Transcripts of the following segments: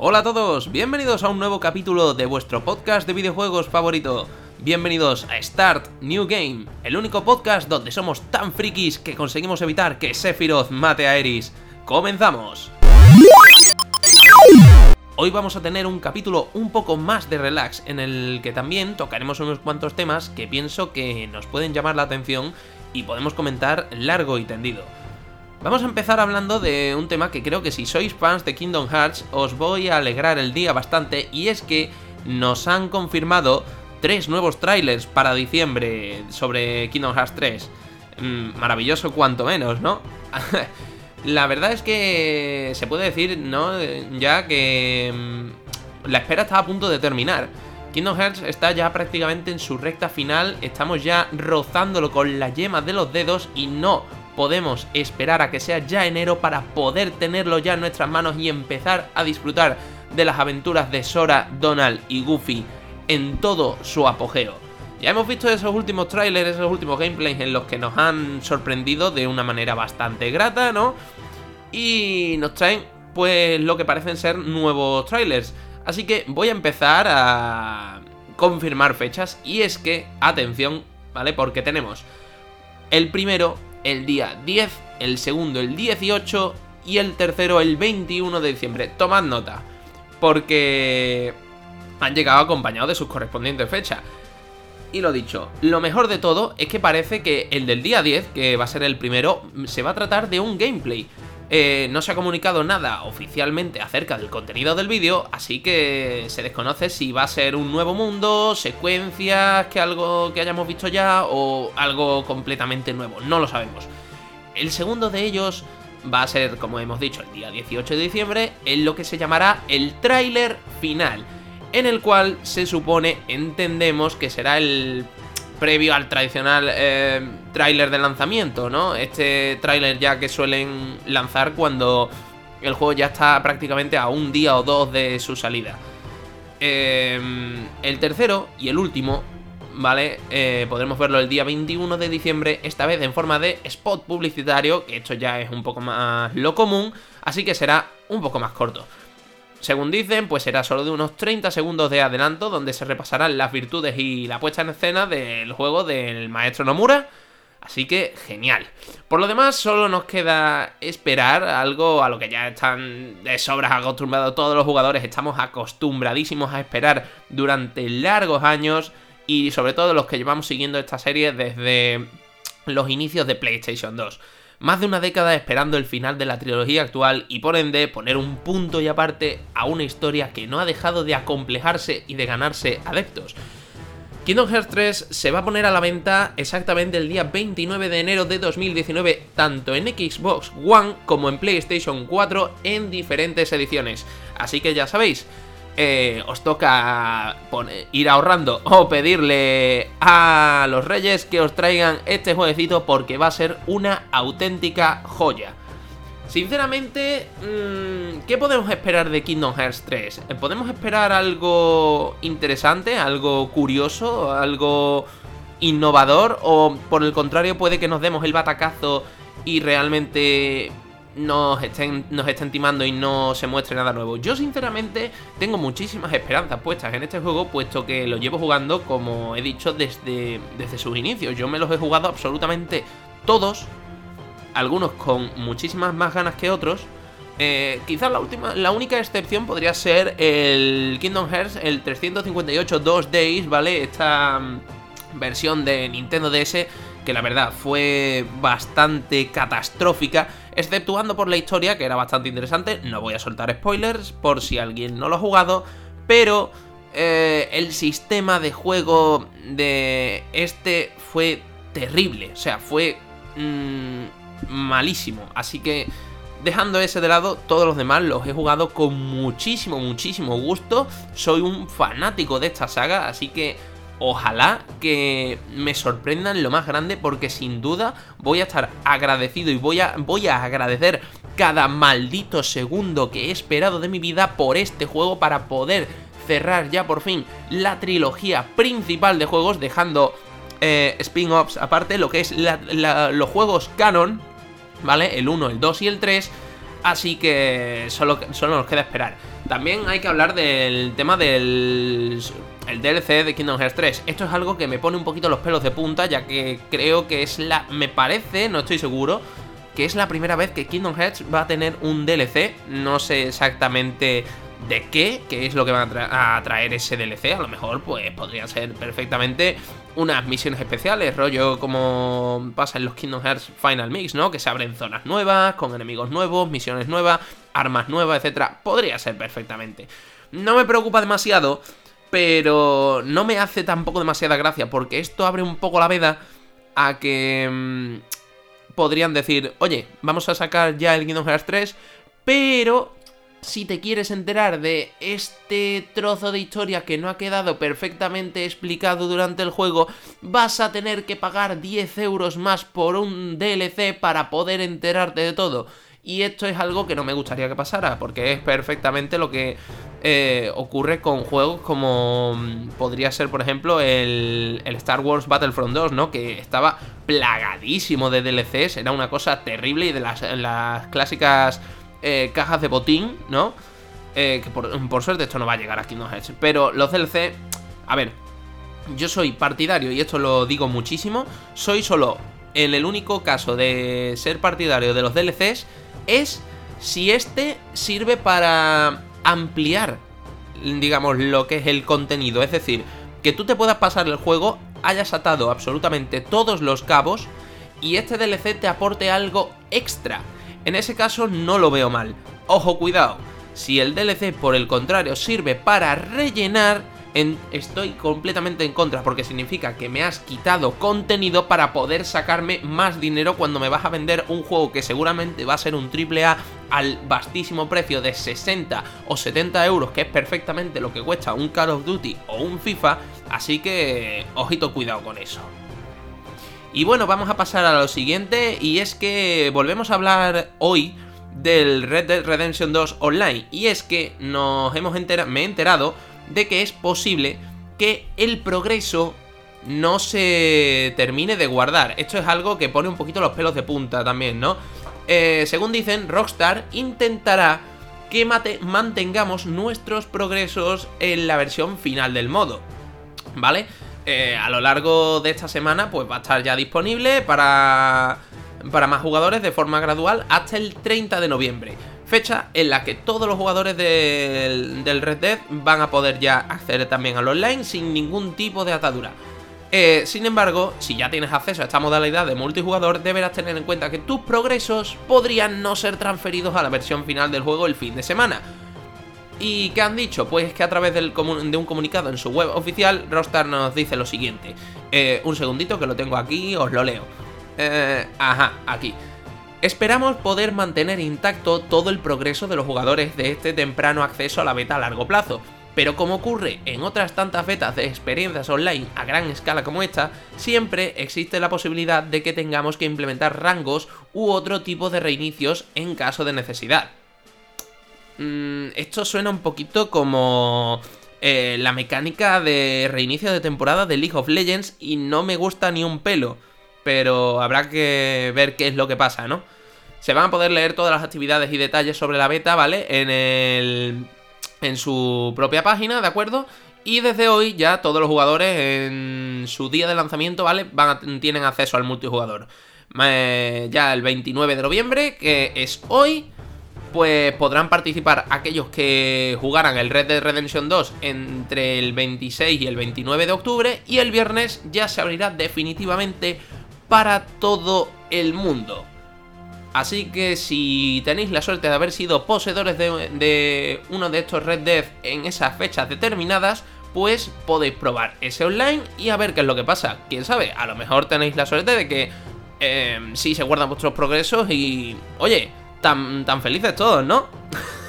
Hola a todos, bienvenidos a un nuevo capítulo de vuestro podcast de videojuegos favorito. Bienvenidos a Start New Game, el único podcast donde somos tan frikis que conseguimos evitar que Sephiroth mate a Eris. ¡Comenzamos! Hoy vamos a tener un capítulo un poco más de relax, en el que también tocaremos unos cuantos temas que pienso que nos pueden llamar la atención y podemos comentar largo y tendido. Vamos a empezar hablando de un tema que creo que si sois fans de Kingdom Hearts os voy a alegrar el día bastante y es que nos han confirmado tres nuevos trailers para diciembre sobre Kingdom Hearts 3. Mm, maravilloso cuanto menos, ¿no? La verdad es que se puede decir, ¿no? Ya que mm, la espera está a punto de terminar. Kingdom Hearts está ya prácticamente en su recta final, estamos ya rozándolo con la yema de los dedos y no podemos esperar a que sea ya enero para poder tenerlo ya en nuestras manos y empezar a disfrutar de las aventuras de Sora, Donald y Goofy en todo su apogeo. Ya hemos visto esos últimos trailers, esos últimos gameplays en los que nos han sorprendido de una manera bastante grata, ¿no? Y nos traen, pues, lo que parecen ser nuevos trailers. Así que voy a empezar a confirmar fechas. Y es que, atención, ¿vale? Porque tenemos el primero el día 10, el segundo el 18 y el tercero el 21 de diciembre. Tomad nota, porque han llegado acompañados de sus correspondientes fechas. Y lo dicho, lo mejor de todo es que parece que el del día 10, que va a ser el primero, se va a tratar de un gameplay. Eh, no se ha comunicado nada oficialmente acerca del contenido del vídeo, así que se desconoce si va a ser un nuevo mundo, secuencias, que algo que hayamos visto ya o algo completamente nuevo, no lo sabemos. El segundo de ellos va a ser, como hemos dicho, el día 18 de diciembre, en lo que se llamará el tráiler final en el cual se supone, entendemos que será el previo al tradicional eh, tráiler de lanzamiento, ¿no? Este tráiler ya que suelen lanzar cuando el juego ya está prácticamente a un día o dos de su salida. Eh, el tercero y el último, ¿vale? Eh, podremos verlo el día 21 de diciembre, esta vez en forma de spot publicitario, que esto ya es un poco más lo común, así que será un poco más corto. Según dicen, pues será solo de unos 30 segundos de adelanto donde se repasarán las virtudes y la puesta en escena del juego del maestro Nomura. Así que genial. Por lo demás, solo nos queda esperar algo a lo que ya están de sobras acostumbrados todos los jugadores. Estamos acostumbradísimos a esperar durante largos años y sobre todo los que llevamos siguiendo esta serie desde los inicios de PlayStation 2 más de una década esperando el final de la trilogía actual y por ende poner un punto y aparte a una historia que no ha dejado de acomplejarse y de ganarse adeptos. Kingdom Hearts 3 se va a poner a la venta exactamente el día 29 de enero de 2019, tanto en Xbox One como en PlayStation 4 en diferentes ediciones. Así que ya sabéis, eh, os toca ir ahorrando o pedirle a los reyes que os traigan este jueguecito porque va a ser una auténtica joya. Sinceramente, mm, ¿qué podemos esperar de Kingdom Hearts 3? Eh, ¿Podemos esperar algo interesante, algo curioso, algo innovador? ¿O por el contrario puede que nos demos el batacazo y realmente nos estén, nos estén timando y no se muestre nada nuevo. Yo sinceramente tengo muchísimas esperanzas puestas en este juego, puesto que lo llevo jugando, como he dicho, desde, desde sus inicios. Yo me los he jugado absolutamente todos, algunos con muchísimas más ganas que otros. Eh, quizás la última, la única excepción podría ser el Kingdom Hearts, el 358 2 Days, ¿vale? Esta versión de Nintendo DS que la verdad fue bastante catastrófica, exceptuando por la historia que era bastante interesante. No voy a soltar spoilers por si alguien no lo ha jugado, pero eh, el sistema de juego de este fue terrible, o sea, fue mm, malísimo. Así que dejando ese de lado, todos los demás los he jugado con muchísimo, muchísimo gusto. Soy un fanático de esta saga, así que ojalá que me sorprendan lo más grande porque sin duda voy a estar agradecido y voy a, voy a agradecer cada maldito segundo que he esperado de mi vida por este juego para poder cerrar ya por fin la trilogía principal de juegos dejando eh, spin-offs aparte lo que es los juegos canon, ¿vale? El 1, el 2 y el 3 Así que solo, solo nos queda esperar. También hay que hablar del tema del el DLC de Kingdom Hearts 3. Esto es algo que me pone un poquito los pelos de punta, ya que creo que es la... Me parece, no estoy seguro, que es la primera vez que Kingdom Hearts va a tener un DLC. No sé exactamente de qué, qué es lo que van a, traer ese DLC. A lo mejor, pues, podría ser perfectamente unas misiones especiales, rollo como pasa en los Kingdom Hearts Final Mix, ¿no? Que se abren zonas nuevas, con enemigos nuevos, misiones nuevas, armas nuevas, etcétera. Podría ser perfectamente. No me preocupa demasiado, pero no me hace tampoco demasiada gracia, porque esto abre un poco la veda a que mm, podrían decir, oye, vamos a sacar ya el Kingdom Hearts 3, pero si te quieres enterar de este trozo de historia que no ha quedado perfectamente explicado durante el juego, vas a tener que pagar 10 euros más por un DLC para poder enterarte de todo. Y esto es algo que no me gustaría que pasara, porque es perfectamente lo que eh, ocurre con juegos como mm, podría ser, por ejemplo, el, Star Wars Battlefront 2, ¿no? Que estaba plagadísimo de DLCs, era una cosa terrible y de las, las clásicas eh, cajas de botín, ¿no? Eh, que por, suerte esto no va a llegar aquí, no es Pero los DLC, a ver, yo soy partidario, y esto lo digo muchísimo, soy solo en el único caso de ser partidario de los DLCs es si este sirve para ampliar, digamos, lo que es el contenido. Es decir, que tú te puedas pasar el juego, hayas atado absolutamente todos los cabos y este DLC te aporte algo extra. En ese caso no lo veo mal. Ojo, cuidado. Si el DLC por el contrario sirve para rellenar, estoy completamente en contra porque significa que me has quitado contenido para poder sacarme más dinero cuando me vas a vender un juego que seguramente va a ser un triple A al vastísimo precio de 60 o 70 euros, que es perfectamente lo que cuesta un Call of Duty o un FIFA, así que ojito cuidado con eso. Y bueno, vamos a pasar a lo siguiente y es que volvemos a hablar hoy del Red Dead Redemption 2 Online y es que nos hemos enterado, me he enterado de que es posible que el progreso no se termine de guardar. Esto es algo que pone un poquito los pelos de punta también, ¿no? Eh, según dicen, Rockstar intentará que mantengamos nuestros progresos en la versión final del modo, ¿vale? Eh, a lo largo de esta semana pues va a estar ya disponible para, para más jugadores de forma gradual hasta el 30 de noviembre. Fecha en la que todos los jugadores del, Red Dead van a poder ya acceder también al online sin ningún tipo de atadura. Eh, sin embargo, si ya tienes acceso a esta modalidad de multijugador, deberás tener en cuenta que tus progresos podrían no ser transferidos a la versión final del juego el fin de semana. ¿Y qué han dicho? Pues que a través de un comunicado en su web oficial, Rockstar nos dice lo siguiente. Eh, un segundito que lo tengo aquí, os lo leo. Eh, ajá, aquí. Esperamos poder mantener intacto todo el progreso de los jugadores de este temprano acceso a la beta a largo plazo. Pero como ocurre en otras tantas betas de experiencias online a gran escala como esta, siempre existe la posibilidad de que tengamos que implementar rangos u otro tipo de reinicios en caso de necesidad. Mm, esto suena un poquito como eh, la mecánica de reinicio de temporada de League of Legends y no me gusta ni un pelo. Pero habrá que ver qué es lo que pasa, ¿no? Se van a poder leer todas las actividades y detalles sobre la beta, ¿vale? En el. en su propia página, ¿de acuerdo? Y desde hoy ya todos los jugadores en su día de lanzamiento, ¿vale? Van tienen acceso al multijugador. Eh, ya el 29 de noviembre, que es hoy pues podrán participar aquellos que jugaran el Red Dead Redemption 2 entre el 26 y el 29 de octubre y el viernes ya se abrirá definitivamente para todo el mundo. Así que si tenéis la suerte de haber sido poseedores de, uno de estos Red Dead en esas fechas determinadas, pues podéis probar ese online y a ver qué es lo que pasa. Quién sabe, a lo mejor tenéis la suerte de que eh, sí se guardan vuestros progresos y, oye, tan, tan felices todos, ¿no?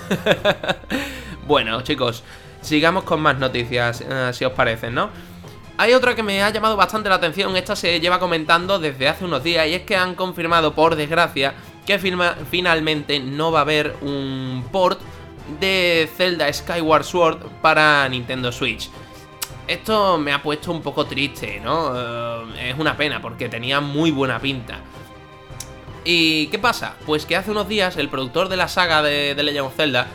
bueno, chicos, sigamos con más noticias, eh, si os parece, ¿no? Hay otra que me ha llamado bastante la atención, esta se lleva comentando desde hace unos días y es que han confirmado, por desgracia, que finalmente no va a haber un port de Zelda Skyward Sword para Nintendo Switch. Esto me ha puesto un poco triste, ¿no? Eh, es una pena porque tenía muy buena pinta. ¿Y qué pasa? Pues que hace unos días el productor de la saga de, Legend of Zelda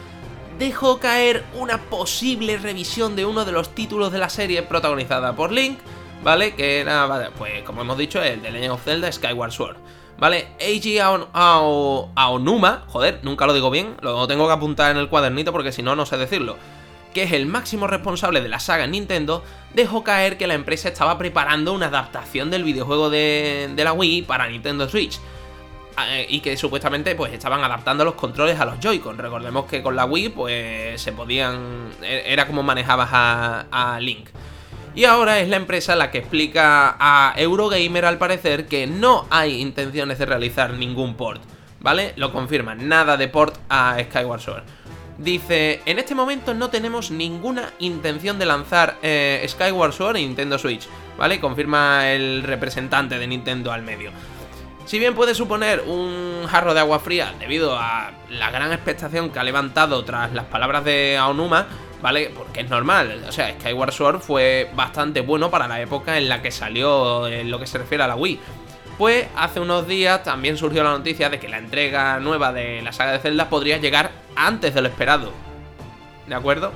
dejó caer una posible revisión de uno de los títulos de la serie protagonizada por Link, ¿vale? Que era, pues como hemos dicho, el de Legend of Zelda Skyward Sword. ¿Vale? Eiji Aonuma, joder, nunca lo digo bien, lo tengo que apuntar en el cuadernito porque si no, no sé decirlo, que es el máximo responsable de la saga en Nintendo, dejó caer que la empresa estaba preparando una adaptación del videojuego de, de la Wii para Nintendo Switch. Y que supuestamente pues estaban adaptando los controles a los Joy-Con. Recordemos que con la Wii pues se podían... E, era como manejabas a, Link. Y ahora es la empresa la que explica a Eurogamer al parecer que no hay intenciones de realizar ningún port, ¿vale? Lo confirman, nada de port a Skyward Sword. Dice, en este momento no tenemos ninguna intención de lanzar eh, Skyward Sword en Nintendo Switch, ¿vale? Confirma el representante de Nintendo al medio. Si bien puede suponer un jarro de agua fría debido a la gran expectación que ha levantado tras las palabras de Aonuma, ¿vale? Porque es normal, o sea, Skyward Sword fue bastante bueno para la época en la que salió en lo que se refiere a la Wii. Pues hace unos días también surgió la noticia de que la entrega nueva de la saga de Zelda podría llegar antes de lo esperado. ¿De acuerdo?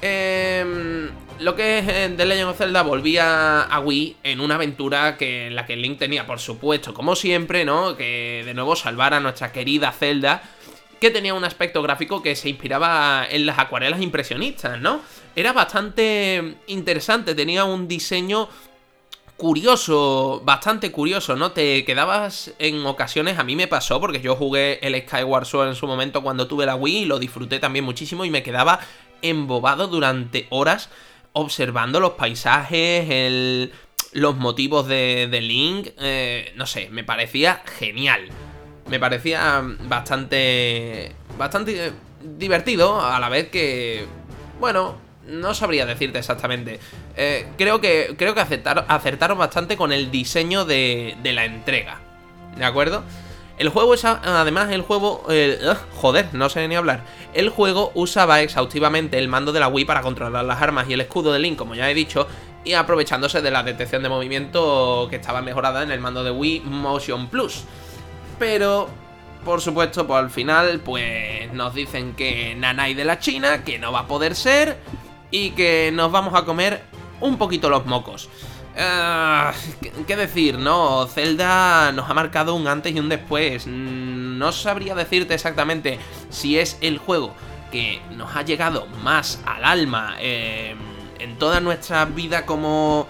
Eh, lo que es eh, The Legend of Zelda volvía a Wii en una aventura que, en la que Link tenía, por supuesto, como siempre, ¿no? Que de nuevo salvara a nuestra querida Zelda, que tenía un aspecto gráfico que se inspiraba en las acuarelas impresionistas, ¿no? Era bastante interesante, tenía un diseño curioso, bastante curioso, ¿no? Te quedabas en ocasiones, a mí me pasó porque yo jugué el Skyward Sword en su momento cuando tuve la Wii y lo disfruté también muchísimo y me quedaba embobado durante horas observando los paisajes, los motivos de, Link, eh, no sé, me parecía genial. Me parecía bastante, bastante divertido a la vez que, bueno, no sabría decirte exactamente. Eh, creo que, creo que acertaron, bastante con el diseño de, de la entrega. ¿De acuerdo? El juego además el juego... joder, no sé ni hablar. El juego usaba exhaustivamente el mando de la Wii para controlar las armas y el escudo de Link, como ya he dicho, y aprovechándose de la detección de movimiento que estaba mejorada en el mando de Wii Motion Plus. Pero, por supuesto, pues al final, pues nos dicen que Nanai de la China, que no va a poder ser, y que nos vamos a comer un poquito los mocos. Ah, ¿Qué decir, no? Zelda nos ha marcado un antes y un después. Mm, no sabría decirte exactamente si es el juego que nos ha llegado más al alma em, en toda nuestra vida como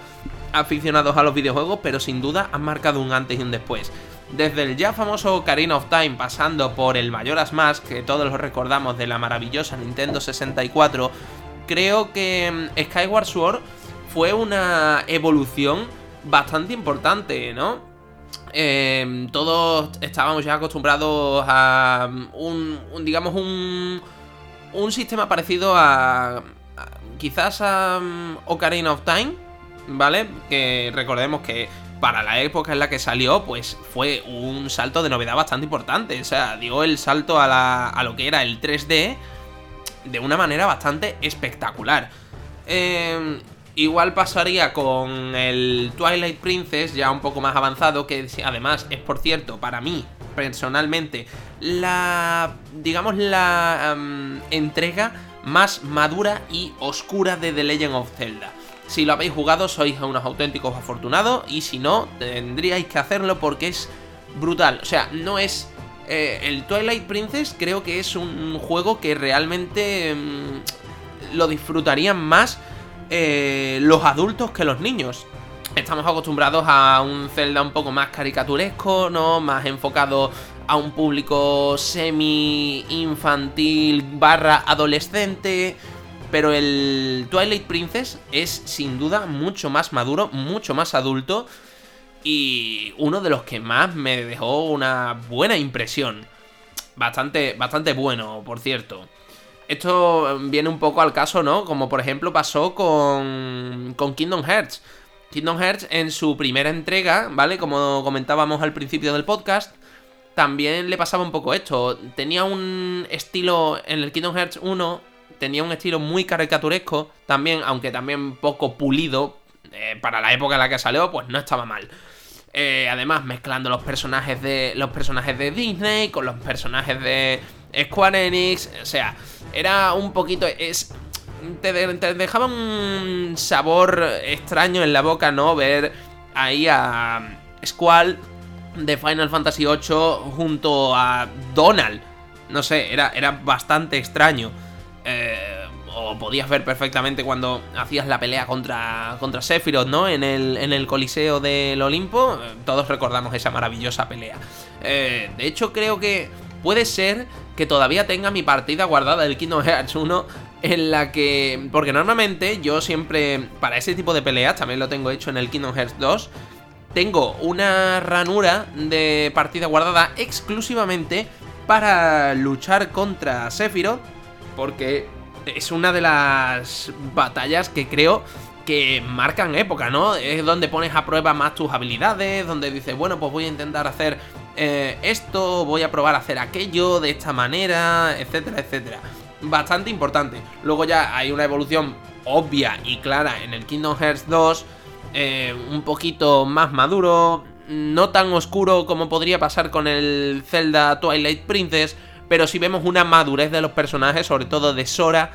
aficionados a los videojuegos, pero sin duda han marcado un antes y un después. Desde el ya famoso Karina of Time pasando por el Mayoras Mask, que todos lo recordamos de la maravillosa Nintendo 64, creo que em, Skyward Sword fue una evolución bastante importante, ¿no? Em, todos estábamos ya acostumbrados a un, digamos, un, un sistema parecido a, quizás a um, Ocarina of Time, ¿vale? Que recordemos que para la época en la que salió, pues fue un salto de novedad bastante importante. O sea, dio el salto a, la, a lo que era el 3D de una manera bastante espectacular. Eh, Igual pasaría con el Twilight Princess, ya un poco más avanzado, que además es, por cierto, para mí, personalmente, la, digamos, la entrega más madura y oscura de The Legend of Zelda. Si lo habéis jugado, sois unos auténticos afortunados, y si no, tendríais que hacerlo porque es brutal. O sea, no es... Eh, el Twilight Princess creo que es un juego que realmente mm, lo disfrutarían más eh, los adultos que los niños. Estamos acostumbrados a un Zelda un poco más caricaturesco, ¿no? Más enfocado a un público semi-infantil barra adolescente. Pero el Twilight Princess es sin duda mucho más maduro, mucho más adulto. Y uno de los que más me dejó una buena impresión. Bastante, bastante bueno, por cierto. Esto viene un poco al caso, ¿no? Como por ejemplo pasó con, con Kingdom Hearts. Kingdom Hearts en su primera entrega, ¿vale? Como comentábamos al principio del podcast, también le pasaba un poco esto. Tenía un estilo en el Kingdom Hearts 1, tenía un estilo muy caricaturesco, también, aunque también poco pulido, eh, para la época en la que salió, pues no estaba mal. Eh, además, mezclando los personajes de. los personajes de Disney con los personajes de Square Enix, o sea, era un poquito... Es, te, dejaba un sabor extraño en la boca, ¿no? Ver ahí a Squall de Final Fantasy VIII junto a Donald. No sé, era, era bastante extraño. Eh, o podías ver perfectamente cuando hacías la pelea contra, contra Sephiroth, ¿no? En el, en el Coliseo del Olimpo. Todos recordamos esa maravillosa pelea. Eh, de hecho, creo que puede ser que todavía tenga mi partida guardada del Kingdom Hearts 1 en la que... Porque normalmente yo siempre, para ese tipo de peleas, también lo tengo hecho en el Kingdom Hearts 2, tengo una ranura de partida guardada exclusivamente para luchar contra Sephiroth, porque es una de las batallas que creo que marcan época, ¿no? Es donde pones a prueba más tus habilidades, donde dices, bueno, pues voy a intentar hacer eh, esto, voy a probar a hacer aquello de esta manera, etcétera, etcétera. Bastante importante. Luego ya hay una evolución obvia y clara en el Kingdom Hearts 2, eh, un poquito más maduro, no tan oscuro como podría pasar con el Zelda Twilight Princess, pero sí vemos una madurez de los personajes, sobre todo de Sora,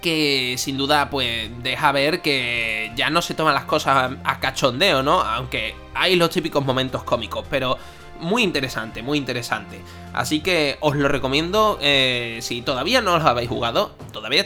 que sin duda pues deja ver que ya no se toman las cosas a cachondeo, ¿no? Aunque hay los típicos momentos cómicos, pero muy interesante, muy interesante. Así que os lo recomiendo, eh, si todavía no los habéis jugado, todavía,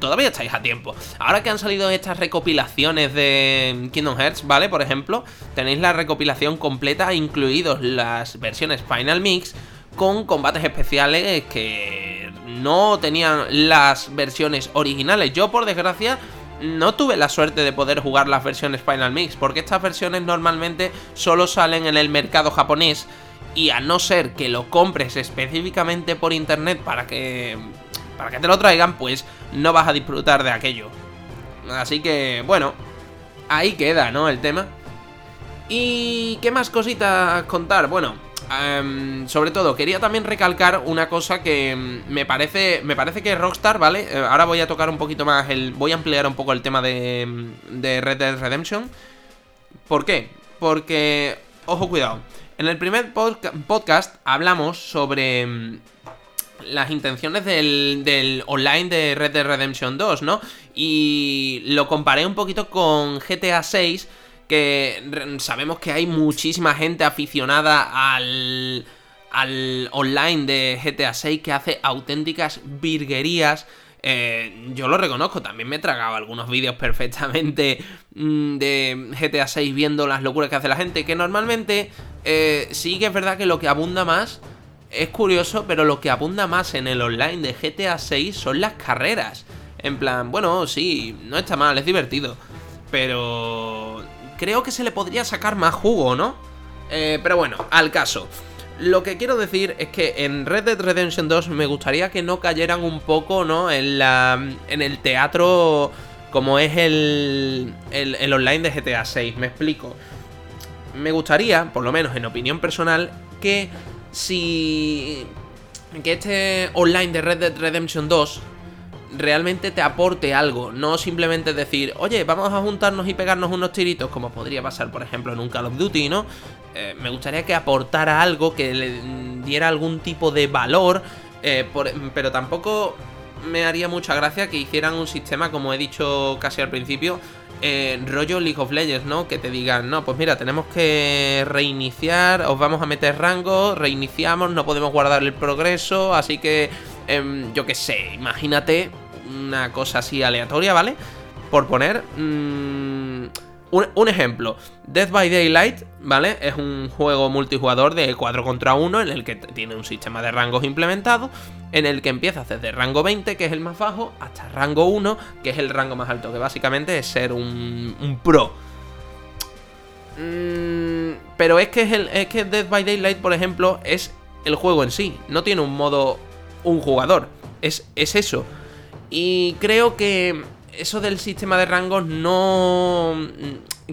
todavía estáis a tiempo. Ahora que han salido estas recopilaciones de Kingdom Hearts, ¿vale? Por ejemplo, tenéis la recopilación completa, incluidos las versiones Final Mix, con combates especiales que no tenían las versiones originales. Yo, por desgracia, no tuve la suerte de poder jugar las versiones Final Mix, porque estas versiones normalmente solo salen en el mercado japonés y a no ser que lo compres específicamente por internet para que para que te lo traigan, pues no vas a disfrutar de aquello. Así que, bueno, ahí queda, ¿no? El tema. ¿Y qué más cositas contar? Bueno, Em, sobre todo, quería también recalcar una cosa que em, me parece. Me parece que Rockstar, ¿vale? Eh, ahora voy a tocar un poquito más el. Voy a ampliar un poco el tema de, em, de Red Dead Redemption. ¿Por qué? Porque. Ojo, cuidado. En el primer podcast hablamos sobre las intenciones del, del, online de Red Dead Redemption 2, ¿no? Y lo comparé un poquito con GTA 6 que sabemos que hay muchísima gente aficionada al, al online de GTA 6 que hace auténticas virguerías. Eh, yo lo reconozco, también me he tragado algunos vídeos perfectamente mm, de GTA 6 viendo las locuras que hace la gente, que normalmente eh, sí que es verdad que lo que abunda más es curioso, pero lo que abunda más en el online de GTA 6 son las carreras. En plan, bueno, sí, no está mal, es divertido. Pero creo que se le podría sacar más jugo, ¿no? Eh, pero bueno, al caso. Lo que quiero decir es que en Red Dead Redemption 2 me gustaría que no cayeran un poco, ¿no? En, la, en el teatro como es el, el, el online de GTA 6. Me explico. Me gustaría, por lo menos en opinión personal, que si... Que este online de Red Dead Redemption 2 realmente te aporte algo, no simplemente decir, oye, vamos a juntarnos y pegarnos unos tiritos, como podría pasar, por ejemplo, en un Call of Duty, ¿no? Eh, me gustaría que aportara algo, que le diera algún tipo de valor, eh, pero tampoco me haría mucha gracia que hicieran un sistema, como he dicho casi al principio, eh, rollo League of Legends, ¿no? Que te digan, no, pues mira, tenemos que reiniciar, os vamos a meter rango, reiniciamos, no podemos guardar el progreso, así que, em, yo qué sé, imagínate una cosa así aleatoria, ¿vale? Por poner mm, un, ejemplo, Death by Daylight, ¿vale? Es un juego multijugador de 4 contra 1 en el que tiene un sistema de rangos implementado, en el que empiezas desde rango 20, que es el más bajo, hasta rango 1, que es el rango más alto, que básicamente es ser un, pro. Mm, pero es que, es, el, es que Death by Daylight, por ejemplo, es el juego en sí, no tiene un modo un jugador, es, es eso. Y creo que eso del sistema de rangos no...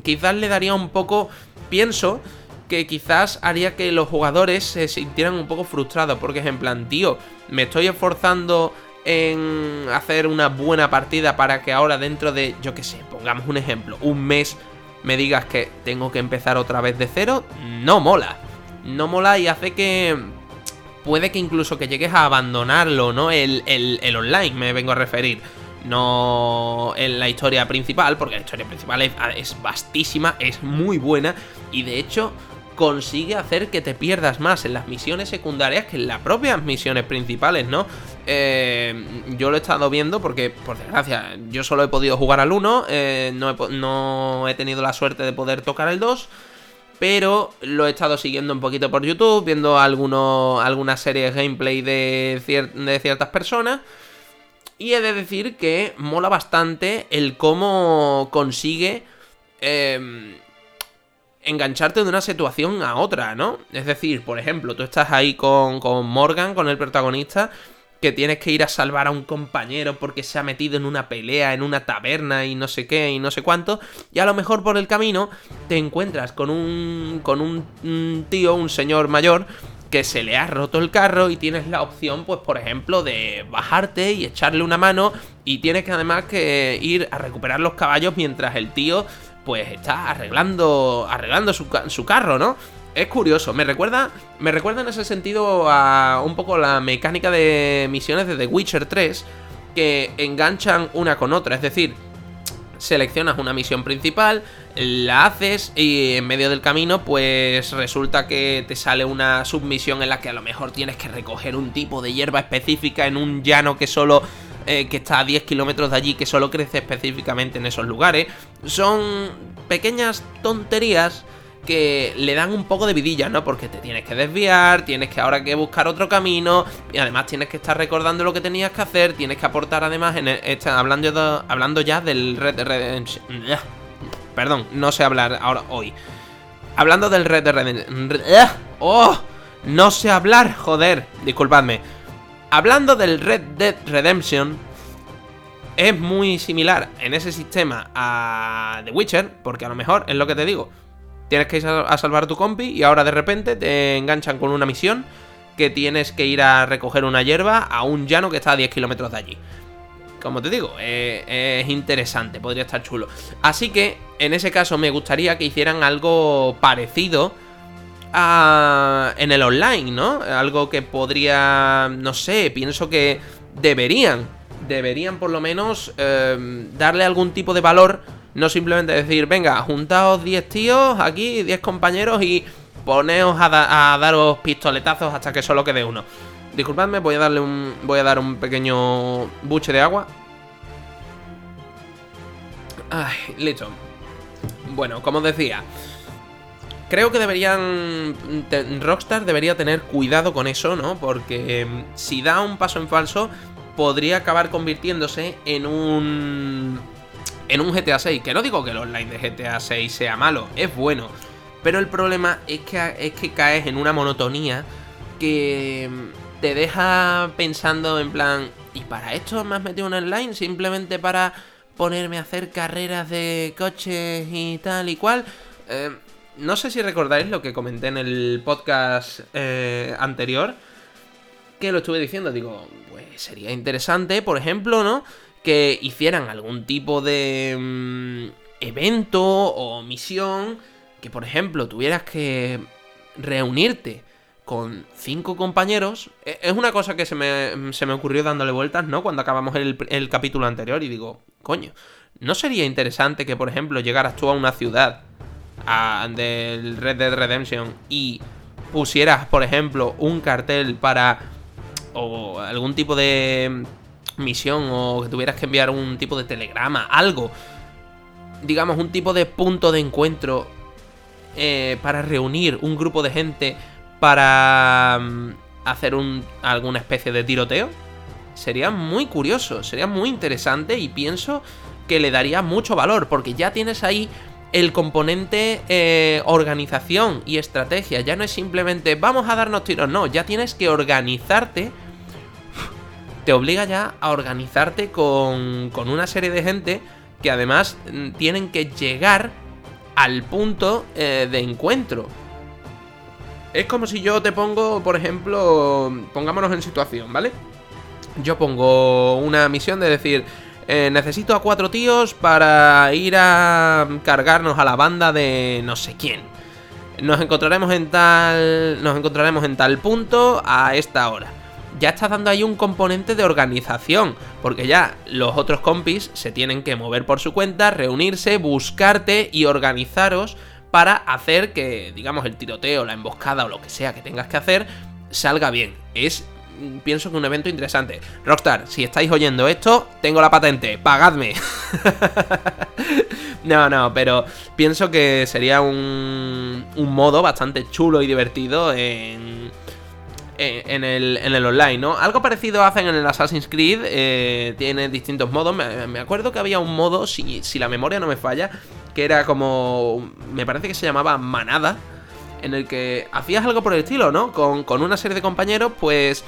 Quizás le daría un poco... Pienso que quizás haría que los jugadores se sintieran un poco frustrados. Porque es en plan, tío, me estoy esforzando en hacer una buena partida para que ahora dentro de, yo qué sé, pongamos un ejemplo, un mes me digas que tengo que empezar otra vez de cero. No mola. No mola y hace que puede que incluso que llegues a abandonarlo, ¿no? El, el, online, me vengo a referir. No en la historia principal, porque la historia principal es, es vastísima, es muy buena y de hecho consigue hacer que te pierdas más en las misiones secundarias que en las propias misiones principales, ¿no? Eh, yo lo he estado viendo porque, por desgracia, yo solo he podido jugar al 1, eh, no, he, no, he, tenido la suerte de poder tocar el 2. Pero lo he estado siguiendo un poquito por YouTube, viendo algunas series gameplay de, de ciertas personas. Y he de decir que mola bastante el cómo consigue eh, engancharte de una situación a otra, ¿no? Es decir, por ejemplo, tú estás ahí con, con Morgan, con el protagonista, que tienes que ir a salvar a un compañero porque se ha metido en una pelea, en una taberna y no sé qué y no sé cuánto, y a lo mejor por el camino te encuentras con un con un, tío, un señor mayor que se le ha roto el carro y tienes la opción, pues por ejemplo, de bajarte y echarle una mano y tienes que además que ir a recuperar los caballos mientras el tío pues está arreglando, arreglando su, su carro, ¿no? Es curioso, me recuerda, me recuerda en ese sentido a un poco la mecánica de misiones de The Witcher 3 que enganchan una con otra, es decir, seleccionas una misión principal, la haces y en medio del camino pues resulta que te sale una submisión en la que a lo mejor tienes que recoger un tipo de hierba específica en un llano que solo eh, que está a 10 kilómetros de allí, que solo crece específicamente en esos lugares. Son pequeñas tonterías que le dan un poco de vidilla, ¿no? Porque te tienes que desviar, tienes que ahora que buscar otro camino, y además tienes que estar recordando lo que tenías que hacer, tienes que aportar además en hablando, hablando ya del Red Dead Redemption. Perdón, no sé hablar ahora hoy. Hablando del Red Dead Redemption. ¡Oh! No sé hablar, joder. Disculpadme. Hablando del Red Dead Redemption, es muy similar en ese sistema a The Witcher, porque a lo mejor es lo que te digo. Tienes que ir a salvar a tu compi y ahora de repente te enganchan con una misión que tienes que ir a recoger una hierba a un llano que está a 10 kilómetros de allí. Como te digo, eh, es interesante, podría estar chulo. Así que, en ese caso, me gustaría que hicieran algo parecido en el online, ¿no? Algo que podría, no sé, pienso que deberían, deberían por lo menos em, darle algún tipo de valor, no simplemente decir, venga, juntaos 10 tíos aquí, 10 compañeros y poneos a, daros pistoletazos hasta que solo quede uno. Disculpadme, voy a darle un. Voy a dar un pequeño buche de agua. Ay, listo. Bueno, como decía, creo que deberían. Rockstar debería tener cuidado con eso, ¿no? Porque em, si da un paso en falso, podría acabar convirtiéndose en un. En un GTA 6. Que no digo que el online de GTA 6 sea malo, es bueno. Pero el problema es que, es que caes en una monotonía que em, te deja pensando en plan. ¿Y para esto me has metido un online? Simplemente para ponerme a hacer carreras de coches y tal y cual. Eh, no sé si recordáis lo que comenté en el podcast eh, anterior, que lo estuve diciendo, digo, pues sería interesante, por ejemplo, ¿no? Que hicieran algún tipo de mm, evento o misión que, por ejemplo, tuvieras que reunirte con cinco compañeros. E, es una cosa que se me, se me ocurrió dándole vueltas, ¿no? Cuando acabamos el, el capítulo anterior y digo, coño, ¿no sería interesante que, por ejemplo, llegaras tú a una ciudad del Red Dead Redemption y pusieras, por ejemplo, un cartel para o algún tipo de misión o que tuvieras que enviar un tipo de telegrama, algo, digamos, un tipo de punto de encuentro eh, para reunir un grupo de gente para mm, hacer un, alguna especie de tiroteo, sería muy curioso, sería muy interesante y pienso que le daría mucho valor porque ya tienes ahí el componente eh, organización y estrategia. Ya no es simplemente vamos a darnos tiros, no, ya tienes que organizarte. Te obliga ya a organizarte con, con una serie de gente que además mm, tienen que llegar al punto eh, de encuentro. Es como si yo te pongo, por ejemplo, pongámonos en situación, ¿vale? Yo pongo una misión de decir, eh, necesito a cuatro tíos para ir a cargarnos a la banda de no sé quién. nos encontraremos en tal. Nos encontraremos en tal punto a esta hora. Ya está dando ahí un componente de organización. Porque ya los otros compis se tienen que mover por su cuenta, reunirse, buscarte y organizaros para hacer que, digamos, el tiroteo, la emboscada o lo que sea que tengas que hacer salga bien. Es pienso que un evento interesante. Rockstar, si estáis oyendo esto, tengo la patente, pagadme. no, no, pero pienso que sería un, un modo bastante chulo y divertido en, en, el, en el online, ¿no? Algo parecido hacen en el Assassin's Creed, eh, tiene distintos modos. Me, acuerdo que había un modo, si, si la memoria no me falla, que era como. Me parece que se llamaba Manada en el que hacías algo por el estilo, ¿no? Con, con, una serie de compañeros, pues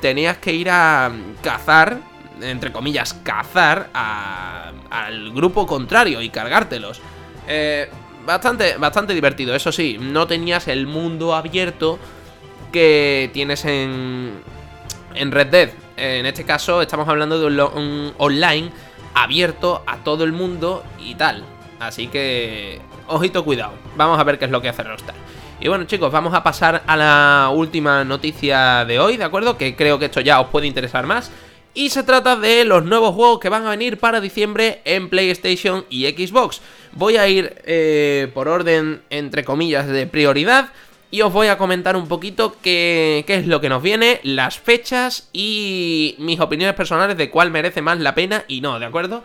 tenías que ir a cazar, entre comillas, cazar al grupo contrario y cargártelos. Eh, bastante, bastante divertido, eso sí, no tenías el mundo abierto que tienes en, en Red Dead. En este caso estamos hablando de un online abierto a todo el mundo y tal. Así que, ojito, cuidado. Vamos a ver qué es lo que hace Rockstar. Y bueno chicos, vamos a pasar a la última noticia de hoy, ¿de acuerdo? Que creo que esto ya os puede interesar más. Y se trata de los nuevos juegos que van a venir para diciembre en PlayStation y Xbox. Voy a ir eh, por orden, entre comillas, de prioridad. Y os voy a comentar un poquito qué, qué, es lo que nos viene, las fechas y mis opiniones personales de cuál merece más la pena y no, ¿de acuerdo?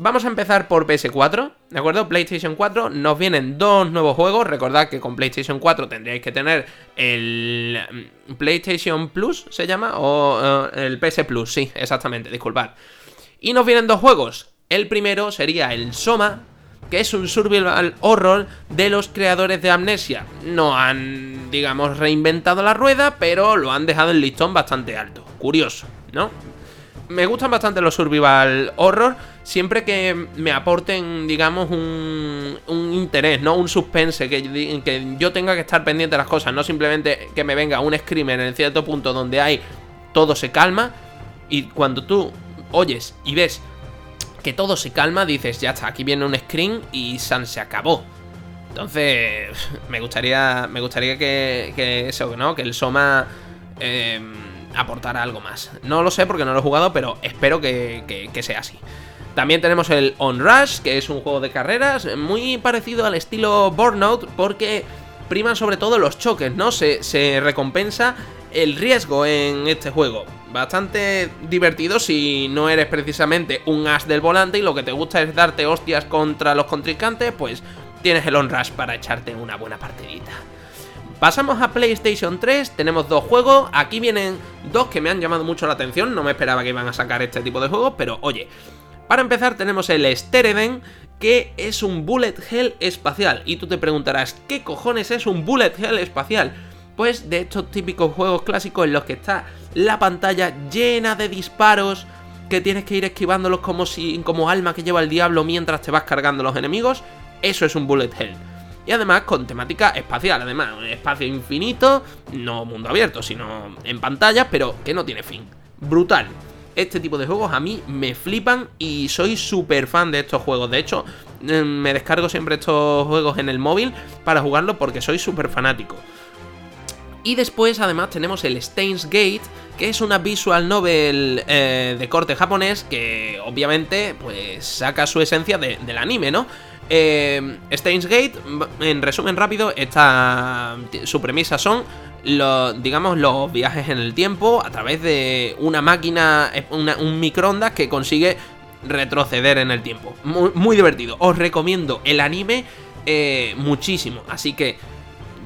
Vamos a empezar por PS4, ¿de acuerdo? PlayStation 4, nos vienen dos nuevos juegos. Recordad que con PlayStation 4 tendríais que tener el mm, PlayStation Plus, ¿se llama? O eh, el PS Plus, sí, exactamente, disculpad. Y nos vienen dos juegos. El primero sería el Soma, que es un survival horror de los creadores de Amnesia. No han, digamos, reinventado la rueda, pero lo han dejado el listón bastante alto. Curioso, ¿no? Me gustan bastante los survival horror siempre que me aporten, digamos, un, un interés, ¿no? Un suspense, que, que, yo tenga que estar pendiente de las cosas, no simplemente que me venga un screamer en cierto punto donde hay todo se calma y cuando tú oyes y ves que todo se calma, dices, ya está, aquí viene un screen y San se acabó. Entonces, me gustaría, me gustaría que, que eso, ¿no? Que el Soma eh, aportara algo más. No lo sé porque no lo he jugado, pero espero que, que sea así. También tenemos el On Rush, que es un juego de carreras muy parecido al estilo Burnout, porque priman sobre todo los choques, ¿no? Se, se recompensa el riesgo en este juego. Bastante divertido si no eres precisamente un as del volante y lo que te gusta es darte hostias contra los contrincantes, pues tienes el On Rush para echarte una buena partidita. Pasamos a PlayStation 3, tenemos dos juegos, aquí vienen dos que me han llamado mucho la atención, no me esperaba que iban a sacar este tipo de juegos, pero oye, para empezar tenemos el Stereden, que es un bullet hell espacial. Y tú te preguntarás, ¿qué cojones es un bullet hell espacial? Pues de estos típicos juegos clásicos en los que está la pantalla llena de disparos, que tienes que ir esquivándolos como si como alma que lleva el diablo mientras te vas cargando los enemigos, eso es un bullet hell. Y además con temática espacial, además, un espacio infinito, no mundo abierto, sino en pantalla, pero que no tiene fin. Brutal este tipo de juegos a mí me flipan y soy súper fan de estos juegos. De hecho, mm, me descargo siempre estos juegos en el móvil para jugarlo porque soy súper fanático. Y después además tenemos el Stains Gate, que es una visual novel eh, de corte japonés que obviamente pues saca su esencia del anime, ¿no? Eh, Stains Gate, en resumen rápido, esta, su premisa son los, digamos, los viajes en el tiempo a través de una máquina, un microondas que consigue retroceder en el tiempo. Muy, divertido. Os recomiendo el anime eh, muchísimo. Así que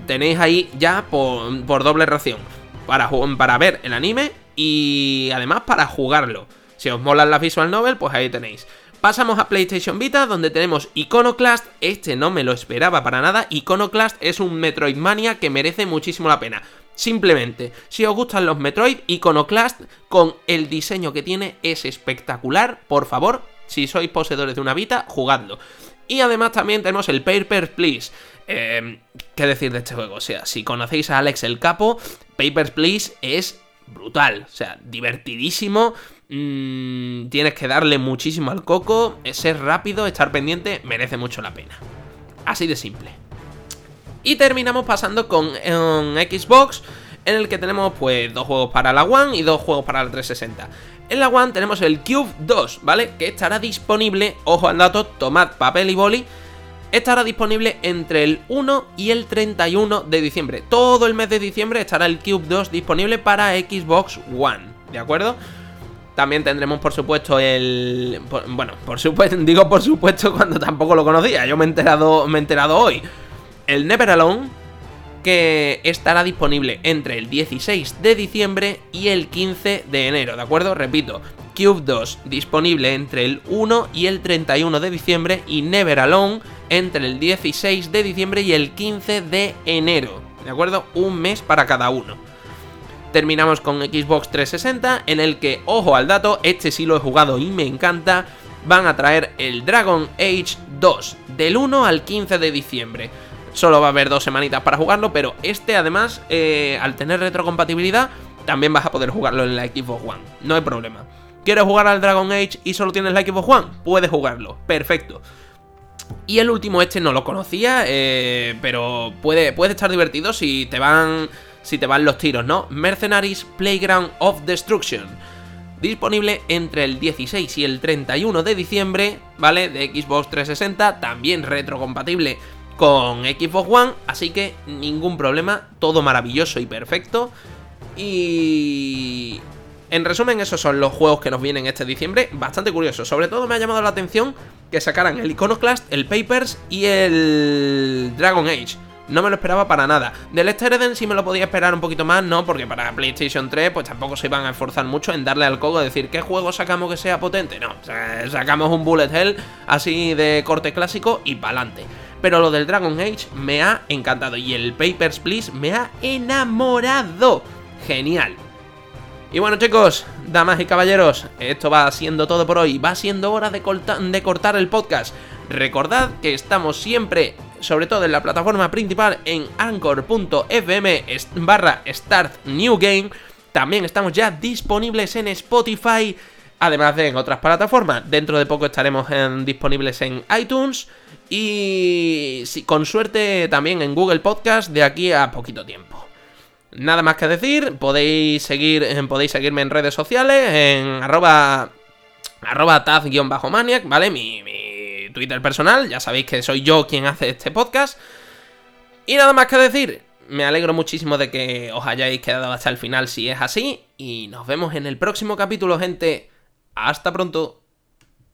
tenéis ahí ya por, doble ración. Para, para ver el anime y además para jugarlo. Si os molan las visual novel, pues ahí tenéis. Pasamos a PlayStation Vita, donde tenemos Iconoclast. Este no me lo esperaba para nada. Iconoclast es un Metroidvania que merece muchísimo la pena. Simplemente, si os gustan los Metroid, Iconoclast, con el diseño que tiene, es espectacular. Por favor, si sois poseedores de una Vita, jugadlo. Y además también tenemos el Papers, Please. Em, ¿Qué decir de este juego? O sea, si conocéis a Alex el Capo, Papers, Please es brutal. O sea, divertidísimo. Mm, tienes que darle muchísimo al coco, ser rápido, estar pendiente, merece mucho la pena. Así de simple. Y terminamos pasando con Xbox, en el que tenemos pues dos juegos para la One y dos juegos para la 360. En la One tenemos el Cube 2, ¿vale? Que estará disponible, ojo al dato, tomad papel y boli, estará disponible entre el 1 y el 31 de diciembre. Todo el mes de diciembre estará el Cube 2 disponible para Xbox One, ¿de acuerdo? También tendremos, por supuesto, el. bueno, por supuesto, digo por supuesto cuando tampoco lo conocía. Yo me he enterado, me he enterado hoy. El Never Alone, que estará disponible entre el 16 de diciembre y el 15 de enero, ¿de acuerdo? Repito, Cube 2 disponible entre el 1 y el 31 de diciembre y Never Alone entre el 16 de diciembre y el 15 de enero. ¿De acuerdo? Un mes para cada uno. Terminamos con Xbox 360, en el que, ojo al dato, este sí lo he jugado y me encanta, van a traer el Dragon Age 2 del 1 al 15 de diciembre. Solo va a haber dos semanitas para jugarlo, pero este además, eh, al tener retrocompatibilidad, también vas a poder jugarlo en la Xbox One. No hay problema. ¿Quieres jugar al Dragon Age y solo tienes la Xbox One? Puedes jugarlo. Perfecto. Y el último este no lo conocía, eh, pero puede, puede estar divertido si te van si te van los tiros, ¿no? Mercenaries Playground of Destruction. Disponible entre el 16 y el 31 de diciembre, ¿vale? De Xbox 360, también retrocompatible con Xbox One, así que ningún problema, todo maravilloso y perfecto. Y en resumen, esos son los juegos que nos vienen este diciembre. Bastante curioso. Sobre todo me ha llamado la atención que sacaran el Iconoclast, el Papers y el Dragon Age. No me lo esperaba para nada. Del Lester Eden sí me lo podía esperar un poquito más, ¿no? Porque para PlayStation 3 pues tampoco se iban a esforzar mucho en darle al cogo decir ¿qué juego sacamos que sea potente? No, sacamos un Bullet Hell así de corte clásico y pa'lante. Pero lo del Dragon Age me ha encantado y el Papers, Please me ha enamorado. Genial. Y bueno chicos, damas y caballeros, esto va siendo todo por hoy, va siendo hora de, de cortar el podcast. Recordad que estamos siempre, sobre todo en la plataforma principal, en anchor.fm barra start new game. También estamos ya disponibles en Spotify, además de en otras plataformas. Dentro de poco estaremos disponibles en iTunes y con suerte también en Google Podcast de aquí a poquito tiempo. Nada más que decir, podéis seguir, eh, podéis seguirme en redes sociales, en arroba, taz-maniac, ¿vale? Mi Twitter personal, ya sabéis que soy yo quien hace este podcast. Y nada más que decir, me alegro muchísimo de que os hayáis quedado hasta el final si es así. Y nos vemos en el próximo capítulo, gente. Hasta pronto.